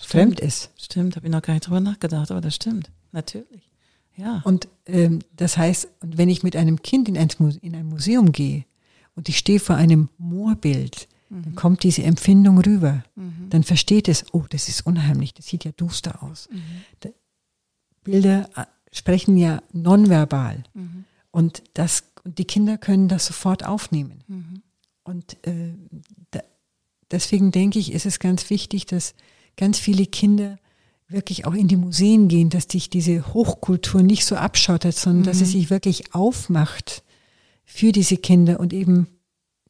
fremd ist. Stimmt, habe ich noch gar nicht drüber nachgedacht, aber das stimmt, natürlich. Ja. Und ähm, das heißt, wenn ich mit einem Kind in ein, in ein Museum gehe und ich stehe vor einem Moorbild, mhm. dann kommt diese Empfindung rüber. Mhm. Dann versteht es, oh, das ist unheimlich, das sieht ja duster aus. Mhm. Bilder äh, sprechen ja nonverbal. Mhm. Und das und die Kinder können das sofort aufnehmen. Mhm. Und äh, da, deswegen denke ich, ist es ganz wichtig, dass ganz viele Kinder wirklich auch in die Museen gehen, dass sich diese Hochkultur nicht so abschottet, sondern mhm. dass sie mhm. sich wirklich aufmacht für diese Kinder und eben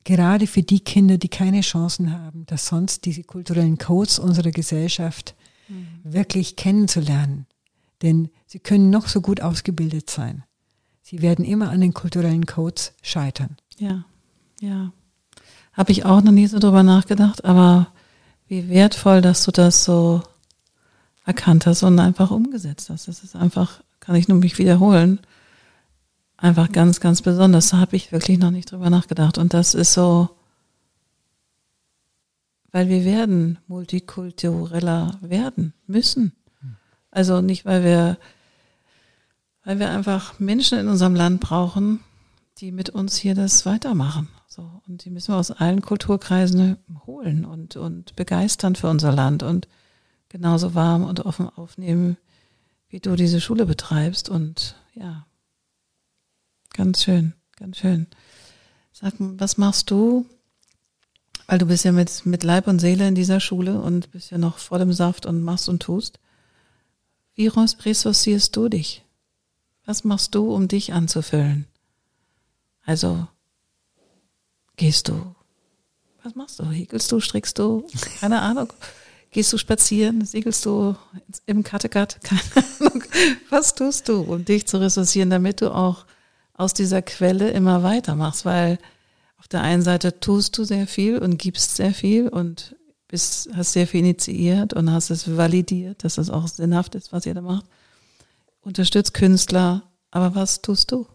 gerade für die Kinder, die keine Chancen haben, dass sonst diese kulturellen Codes unserer Gesellschaft mhm. wirklich kennenzulernen. Denn sie können noch so gut ausgebildet sein. Sie werden immer an den kulturellen Codes scheitern. Ja, ja. Habe ich auch noch nie so drüber nachgedacht, aber wie wertvoll, dass du das so erkannt hast und einfach umgesetzt hast. Das ist einfach, kann ich nur mich wiederholen, einfach ganz, ganz besonders. Da habe ich wirklich noch nicht drüber nachgedacht. Und das ist so, weil wir werden multikultureller werden müssen. Also nicht, weil wir weil wir einfach Menschen in unserem Land brauchen, die mit uns hier das weitermachen. So, und die müssen wir aus allen Kulturkreisen holen und, und begeistern für unser Land und genauso warm und offen aufnehmen, wie du diese Schule betreibst. Und ja, ganz schön, ganz schön. Sag, was machst du? Weil du bist ja mit, mit Leib und Seele in dieser Schule und bist ja noch vor dem Saft und machst und tust. Wie ressourcierst du dich? Was machst du, um dich anzufüllen? Also, gehst du, was machst du? Häkelst du, strickst du? Keine Ahnung. Gehst du spazieren? Segelst du im Kattegat? Keine Ahnung. Was tust du, um dich zu ressourcieren, damit du auch aus dieser Quelle immer weitermachst? Weil auf der einen Seite tust du sehr viel und gibst sehr viel und bist, hast sehr viel initiiert und hast es validiert, dass es auch sinnhaft ist, was ihr da macht unterstützt Künstler, aber was tust du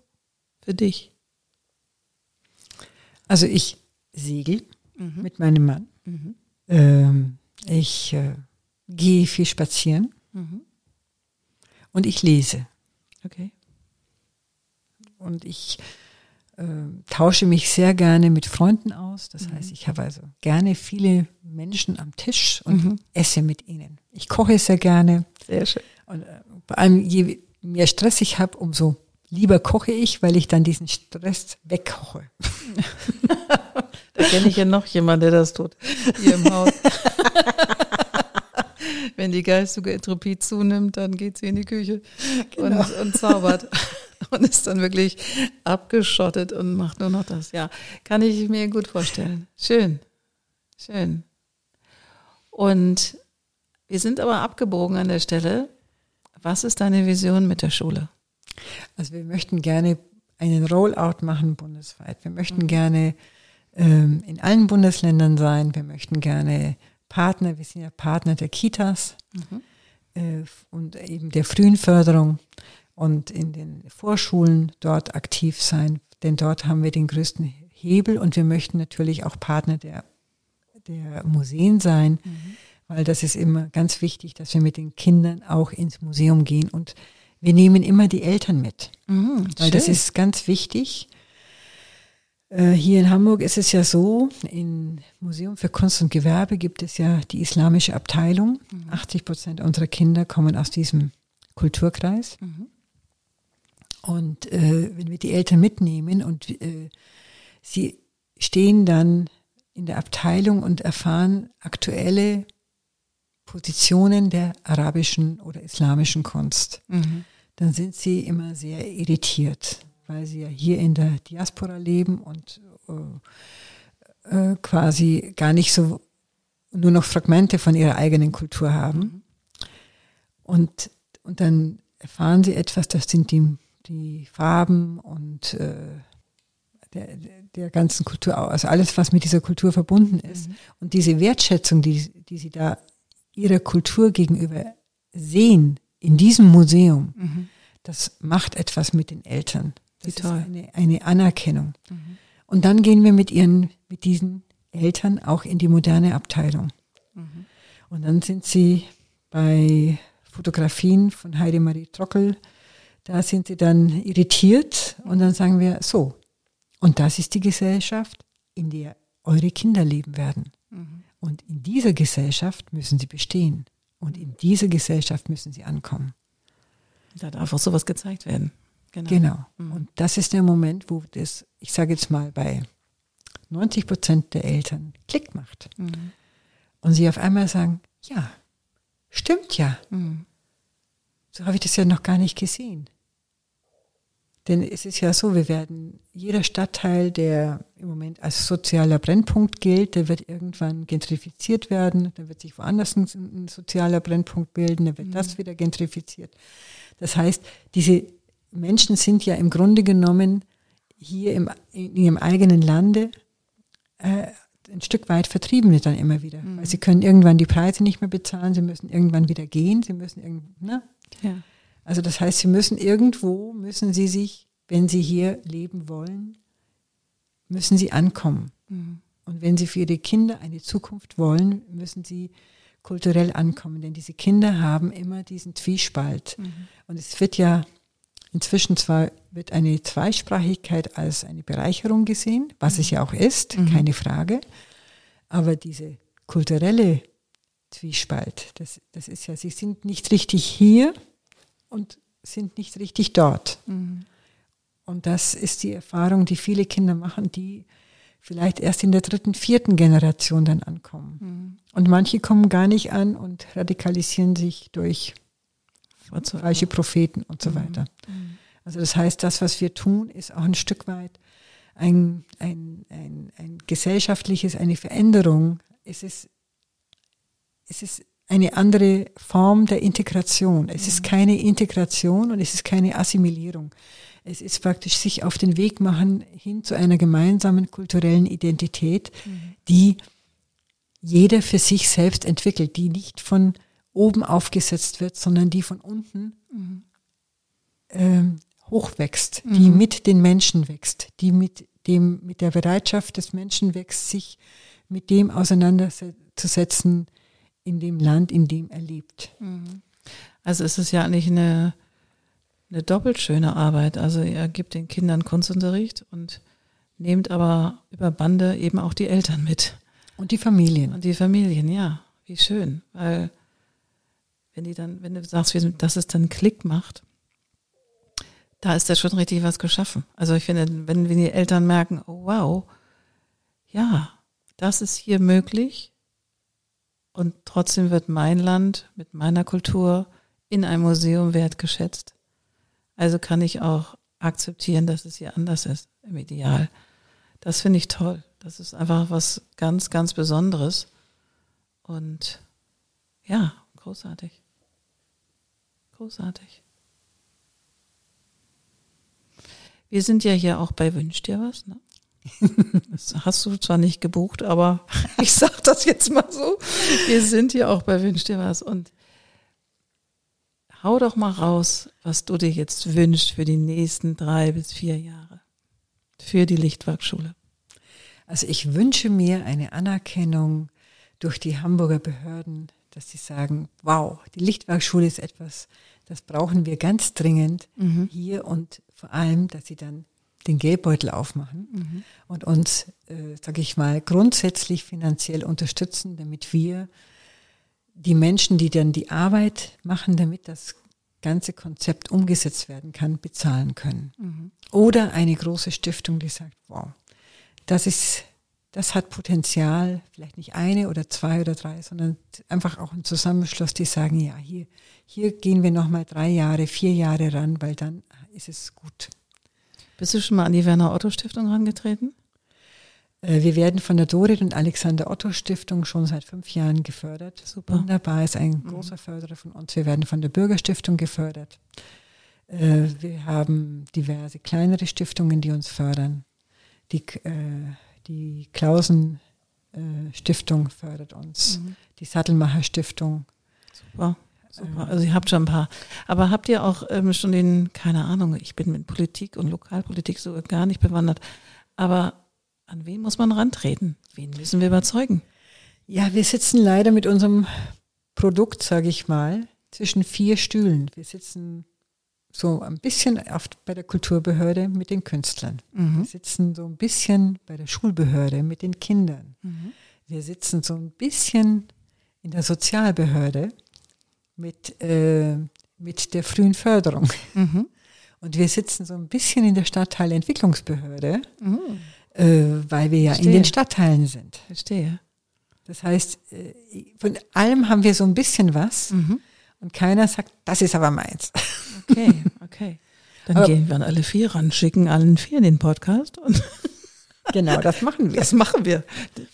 für dich? Also ich segel mhm. mit meinem Mann. Mhm. Ähm, ich äh, gehe viel spazieren mhm. und ich lese. Okay. Und ich äh, tausche mich sehr gerne mit Freunden aus. Das mhm. heißt, ich habe also gerne viele Menschen am Tisch und mhm. esse mit ihnen. Ich koche sehr gerne. Sehr schön. Und äh, vor allem, je mehr Stress ich habe, umso lieber koche ich, weil ich dann diesen Stress wegkoche. da kenne ich ja noch jemanden, der das tut, hier im Haus. Wenn die geistige Entropie zunimmt, dann geht sie in die Küche genau. und, und zaubert und ist dann wirklich abgeschottet und macht nur noch das. Ja, kann ich mir gut vorstellen. Schön, schön. Und wir sind aber abgebogen an der Stelle, was ist deine Vision mit der Schule? Also wir möchten gerne einen Rollout machen bundesweit. Wir möchten mhm. gerne ähm, in allen Bundesländern sein. Wir möchten gerne Partner, wir sind ja Partner der Kitas mhm. äh, und eben der frühen Förderung und in den Vorschulen dort aktiv sein, denn dort haben wir den größten Hebel und wir möchten natürlich auch Partner der, der Museen sein. Mhm weil das ist immer ganz wichtig, dass wir mit den Kindern auch ins Museum gehen und wir nehmen immer die Eltern mit, Mhm, weil schön. das ist ganz wichtig. Äh, Hier in Hamburg ist es ja so, im Museum für Kunst und Gewerbe gibt es ja die islamische Abteilung. 80 Prozent unserer Kinder kommen aus diesem Kulturkreis. Mhm. Und äh, wenn wir die Eltern mitnehmen und äh, sie stehen dann in der Abteilung und erfahren aktuelle Positionen der arabischen oder islamischen Kunst, Mhm. dann sind sie immer sehr irritiert, weil sie ja hier in der Diaspora leben und äh, äh, quasi gar nicht so nur noch Fragmente von ihrer eigenen Kultur haben. Und, und dann erfahren sie etwas, das sind die, die Farben und äh, der, der ganzen Kultur, also alles, was mit dieser Kultur verbunden ist. Und diese Wertschätzung, die, die sie da ihrer Kultur gegenüber sehen in diesem Museum, Mhm. das macht etwas mit den Eltern. Das Wie ist toll. eine, eine Anerkennung. Mhm. Und dann gehen wir mit ihren, mit diesen Eltern auch in die moderne Abteilung. Mhm. Und dann sind sie bei Fotografien von Heidemarie Trockel, da sind sie dann irritiert und dann sagen wir, so, und das ist die Gesellschaft, in der eure Kinder leben werden. Mhm. Und in dieser Gesellschaft müssen sie bestehen. Und in dieser Gesellschaft müssen sie ankommen. Da darf auch sowas gezeigt werden. Genau. Genau. Und das ist der Moment, wo das, ich sage jetzt mal, bei 90 Prozent der Eltern Klick macht. Mhm. Und sie auf einmal sagen, ja, stimmt ja. Mhm. So habe ich das ja noch gar nicht gesehen. Denn es ist ja so, wir werden, jeder Stadtteil, der im Moment als sozialer Brennpunkt gilt, der wird irgendwann gentrifiziert werden, dann wird sich woanders ein, ein sozialer Brennpunkt bilden, dann wird das wieder gentrifiziert. Das heißt, diese Menschen sind ja im Grunde genommen hier im, in ihrem eigenen Lande äh, ein Stück weit Vertriebene dann immer wieder. Weil sie können irgendwann die Preise nicht mehr bezahlen, sie müssen irgendwann wieder gehen, sie müssen irgend, ne? Ja. Also das heißt, sie müssen irgendwo, müssen sie sich, wenn sie hier leben wollen, müssen sie ankommen. Mhm. Und wenn sie für ihre Kinder eine Zukunft wollen, müssen sie kulturell ankommen. Denn diese Kinder haben immer diesen Zwiespalt. Und es wird ja inzwischen zwar wird eine Zweisprachigkeit als eine Bereicherung gesehen, was es ja auch ist, keine Frage. Aber diese kulturelle Zwiespalt, das, das ist ja, sie sind nicht richtig hier und sind nicht richtig dort. Mhm. Und das ist die Erfahrung, die viele Kinder machen, die vielleicht erst in der dritten, vierten Generation dann ankommen. Mhm. Und manche kommen gar nicht an und radikalisieren sich durch falsche Propheten und so weiter. Also das heißt, das, was wir tun, ist auch ein Stück weit ein, ein, ein, ein gesellschaftliches, eine Veränderung. Es ist, es ist eine andere Form der Integration. Es ist keine Integration und es ist keine Assimilierung. Es ist praktisch sich auf den Weg machen hin zu einer gemeinsamen kulturellen Identität, die jeder für sich selbst entwickelt, die nicht von oben aufgesetzt wird, sondern die von unten ähm, hochwächst, die mit den Menschen wächst, die mit dem, mit der Bereitschaft des Menschen wächst, sich mit dem auseinanderzusetzen in dem Land, in dem er lebt. Also es ist ja eigentlich eine, eine doppelt schöne Arbeit. Also ihr gibt den Kindern Kunstunterricht und nehmt aber über Bande eben auch die Eltern mit. Und die Familien. Und die Familien, ja. Wie schön. Weil wenn die dann, wenn du sagst, dass es dann Klick macht, da ist da schon richtig was geschaffen. Also ich finde, wenn, wenn die Eltern merken, oh wow, ja, das ist hier möglich und trotzdem wird mein Land mit meiner Kultur in einem Museum wertgeschätzt. Also kann ich auch akzeptieren, dass es hier anders ist, im Ideal. Das finde ich toll. Das ist einfach was ganz, ganz Besonderes. Und ja, großartig. Großartig. Wir sind ja hier auch bei Wünsch dir was, ne? Das hast du zwar nicht gebucht, aber ich sag das jetzt mal so. Wir sind hier auch bei Wünsch dir was und hau doch mal raus, was du dir jetzt wünschst für die nächsten drei bis vier Jahre. Für die Lichtwerkschule. Also ich wünsche mir eine Anerkennung durch die Hamburger Behörden dass sie sagen, wow, die Lichtwerkschule ist etwas, das brauchen wir ganz dringend mhm. hier und vor allem, dass sie dann den Geldbeutel aufmachen mhm. und uns, äh, sage ich mal, grundsätzlich finanziell unterstützen, damit wir die Menschen, die dann die Arbeit machen, damit das ganze Konzept umgesetzt werden kann, bezahlen können. Mhm. Oder eine große Stiftung, die sagt, wow, das ist, das hat Potenzial, vielleicht nicht eine oder zwei oder drei, sondern einfach auch ein Zusammenschluss, die sagen, ja, hier, hier gehen wir nochmal drei Jahre, vier Jahre ran, weil dann ist es gut. Bist du schon mal an die Werner Otto Stiftung herangetreten? Äh, wir werden von der Dorit und Alexander Otto Stiftung schon seit fünf Jahren gefördert. Super. Wunderbar, ist ein mhm. großer Förderer von uns. Wir werden von der Bürgerstiftung gefördert. Äh, wir haben diverse kleinere Stiftungen, die uns fördern. Die, äh, die Klausen Stiftung fördert uns. Mhm. Die Sattelmacher Stiftung. Super. Super. Also ihr habt schon ein paar. Aber habt ihr auch ähm, schon den, keine Ahnung, ich bin mit Politik und Lokalpolitik so gar nicht bewandert. Aber an wen muss man rantreten? Wen müssen wir überzeugen? Ja, wir sitzen leider mit unserem Produkt, sage ich mal, zwischen vier Stühlen. Wir sitzen so ein bisschen oft bei der Kulturbehörde mit den Künstlern. Mhm. Wir sitzen so ein bisschen bei der Schulbehörde mit den Kindern. Mhm. Wir sitzen so ein bisschen in der Sozialbehörde mit, äh, mit der frühen Förderung. Mhm. Und wir sitzen so ein bisschen in der Stadtteilentwicklungsbehörde. Mhm äh, weil wir ja Verstehe. in den Stadtteilen sind. Verstehe. Das heißt, äh, von allem haben wir so ein bisschen was mhm. und keiner sagt, das ist aber meins. Okay, okay. Dann aber, gehen wir an alle vier ran, schicken allen vier den Podcast und Genau, das machen wir. Das machen wir.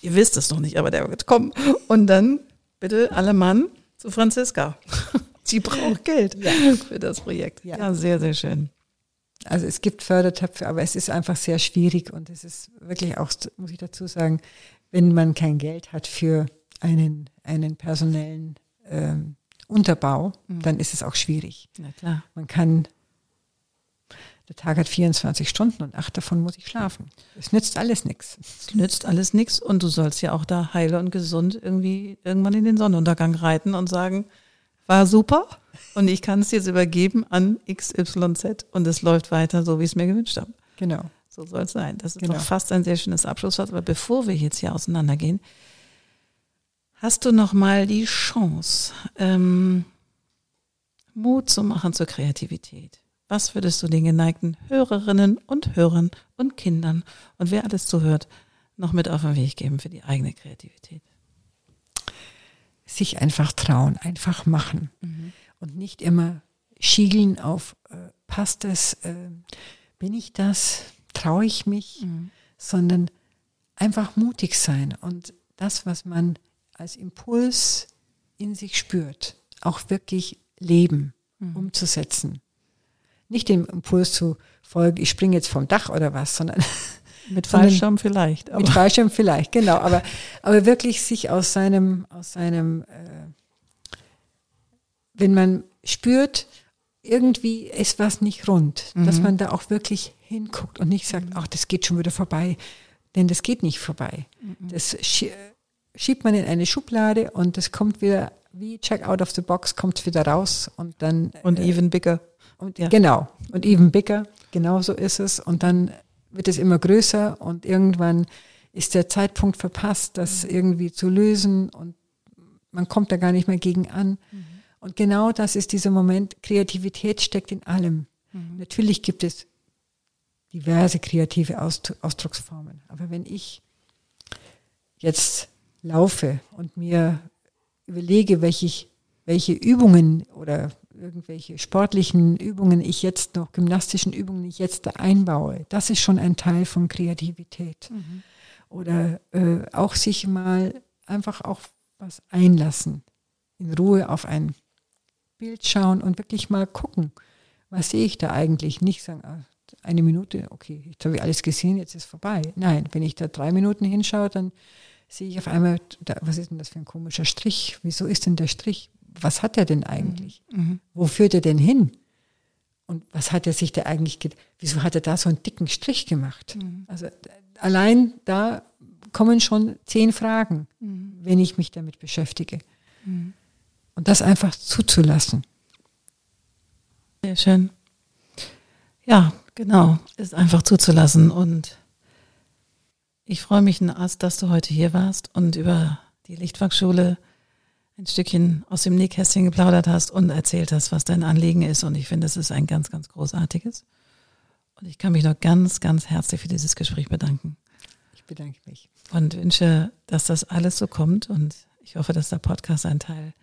Ihr wisst es noch nicht, aber der wird kommen. Und dann bitte alle Mann zu Franziska. Sie braucht Geld ja. für das Projekt. Ja. ja, sehr, sehr schön. Also es gibt Fördertöpfe, aber es ist einfach sehr schwierig und es ist wirklich auch, muss ich dazu sagen, wenn man kein Geld hat für einen, einen personellen ähm, Unterbau, mhm. dann ist es auch schwierig. Na klar. Man kann, der Tag hat 24 Stunden und acht davon muss ich schlafen. Es nützt alles nichts. Es nützt alles nichts und du sollst ja auch da heile und gesund irgendwie irgendwann in den Sonnenuntergang reiten und sagen, war super und ich kann es jetzt übergeben an XYZ und es läuft weiter so, wie ich es mir gewünscht habe. Genau. So soll es sein. Das ist genau. doch fast ein sehr schönes Abschlusswort. Aber bevor wir jetzt hier auseinandergehen, hast du noch mal die Chance, ähm, Mut zu machen zur Kreativität. Was würdest du den geneigten Hörerinnen und Hörern und Kindern und wer alles zuhört, noch mit auf den Weg geben für die eigene Kreativität? sich einfach trauen, einfach machen mhm. und nicht immer schiegeln auf, äh, passt es, äh, bin ich das, traue ich mich, mhm. sondern einfach mutig sein und das, was man als Impuls in sich spürt, auch wirklich leben, mhm. umzusetzen. Nicht dem Impuls zu folgen, ich springe jetzt vom Dach oder was, sondern Mit Fallschirm vielleicht. Mit Fallschirm vielleicht, genau. Aber, aber wirklich sich aus seinem, aus seinem, äh, wenn man spürt, irgendwie ist was nicht rund, mhm. dass man da auch wirklich hinguckt und nicht sagt, ach, das geht schon wieder vorbei. Denn das geht nicht vorbei. Mhm. Das schiebt man in eine Schublade und das kommt wieder, wie Check out of the box, kommt wieder raus und dann. Und äh, even bigger. Und, ja. Genau. Und even bigger. Genau so ist es. Und dann wird es immer größer und irgendwann ist der Zeitpunkt verpasst, das mhm. irgendwie zu lösen und man kommt da gar nicht mehr gegen an. Mhm. Und genau das ist dieser Moment. Kreativität steckt in allem. Mhm. Natürlich gibt es diverse kreative Ausdrucksformen. Aber wenn ich jetzt laufe und mir überlege, welche, welche Übungen oder irgendwelche sportlichen Übungen ich jetzt noch, gymnastischen Übungen ich jetzt da einbaue, das ist schon ein Teil von Kreativität. Mhm. Oder äh, auch sich mal einfach auch was einlassen, in Ruhe auf ein Bild schauen und wirklich mal gucken, was sehe ich da eigentlich? Nicht sagen, ah, eine Minute, okay, jetzt habe ich alles gesehen, jetzt ist vorbei. Nein, wenn ich da drei Minuten hinschaue, dann sehe ich auf einmal, was ist denn das für ein komischer Strich? Wieso ist denn der Strich? Was hat er denn eigentlich? Mhm. mhm. Wo führt er denn hin? Und was hat er sich da eigentlich, wieso hat er da so einen dicken Strich gemacht? Mhm. Also allein da kommen schon zehn Fragen, mhm. wenn ich mich damit beschäftige. Mhm. Und das einfach zuzulassen. Sehr schön. Ja, genau. Ist einfach zuzulassen. Und ich freue mich Ast, dass du heute hier warst und über die Lichtfachschule ein Stückchen aus dem Nähkästchen geplaudert hast und erzählt hast, was dein Anliegen ist. Und ich finde, es ist ein ganz, ganz großartiges. Und ich kann mich noch ganz, ganz herzlich für dieses Gespräch bedanken. Ich bedanke mich. Und wünsche, dass das alles so kommt. Und ich hoffe, dass der Podcast einen Teil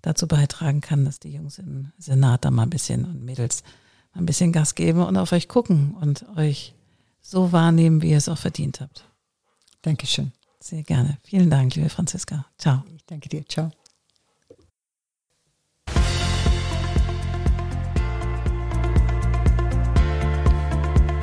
dazu beitragen kann, dass die Jungs im Senat da mal ein bisschen und Mädels mal ein bisschen Gas geben und auf euch gucken und euch so wahrnehmen, wie ihr es auch verdient habt. Dankeschön. Sehr gerne. Vielen Dank, liebe Franziska. Ciao. Ich danke dir. Ciao.